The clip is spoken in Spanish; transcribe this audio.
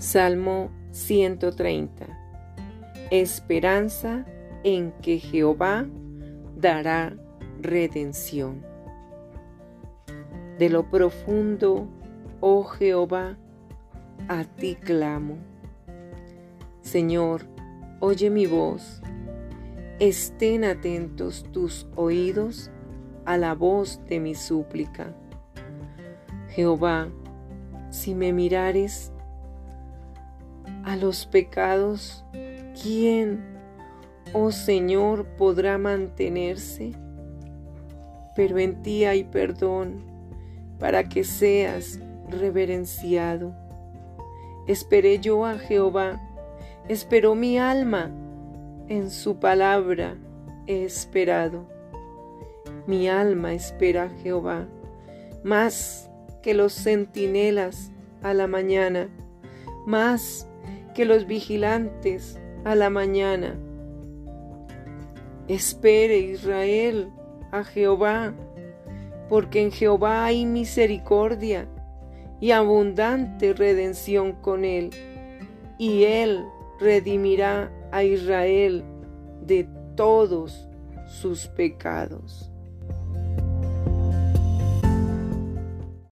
Salmo 130. Esperanza en que Jehová dará redención. De lo profundo, oh Jehová, a ti clamo. Señor, oye mi voz. Estén atentos tus oídos a la voz de mi súplica. Jehová, si me mirares a los pecados, ¿quién, oh Señor, podrá mantenerse? Pero en ti hay perdón para que seas reverenciado. Esperé yo a Jehová, esperó mi alma, en su palabra he esperado. Mi alma espera a Jehová, más que los centinelas a la mañana, más que los vigilantes a la mañana. Espere Israel a Jehová, porque en Jehová hay misericordia y abundante redención con él, y él redimirá a Israel de todos sus pecados.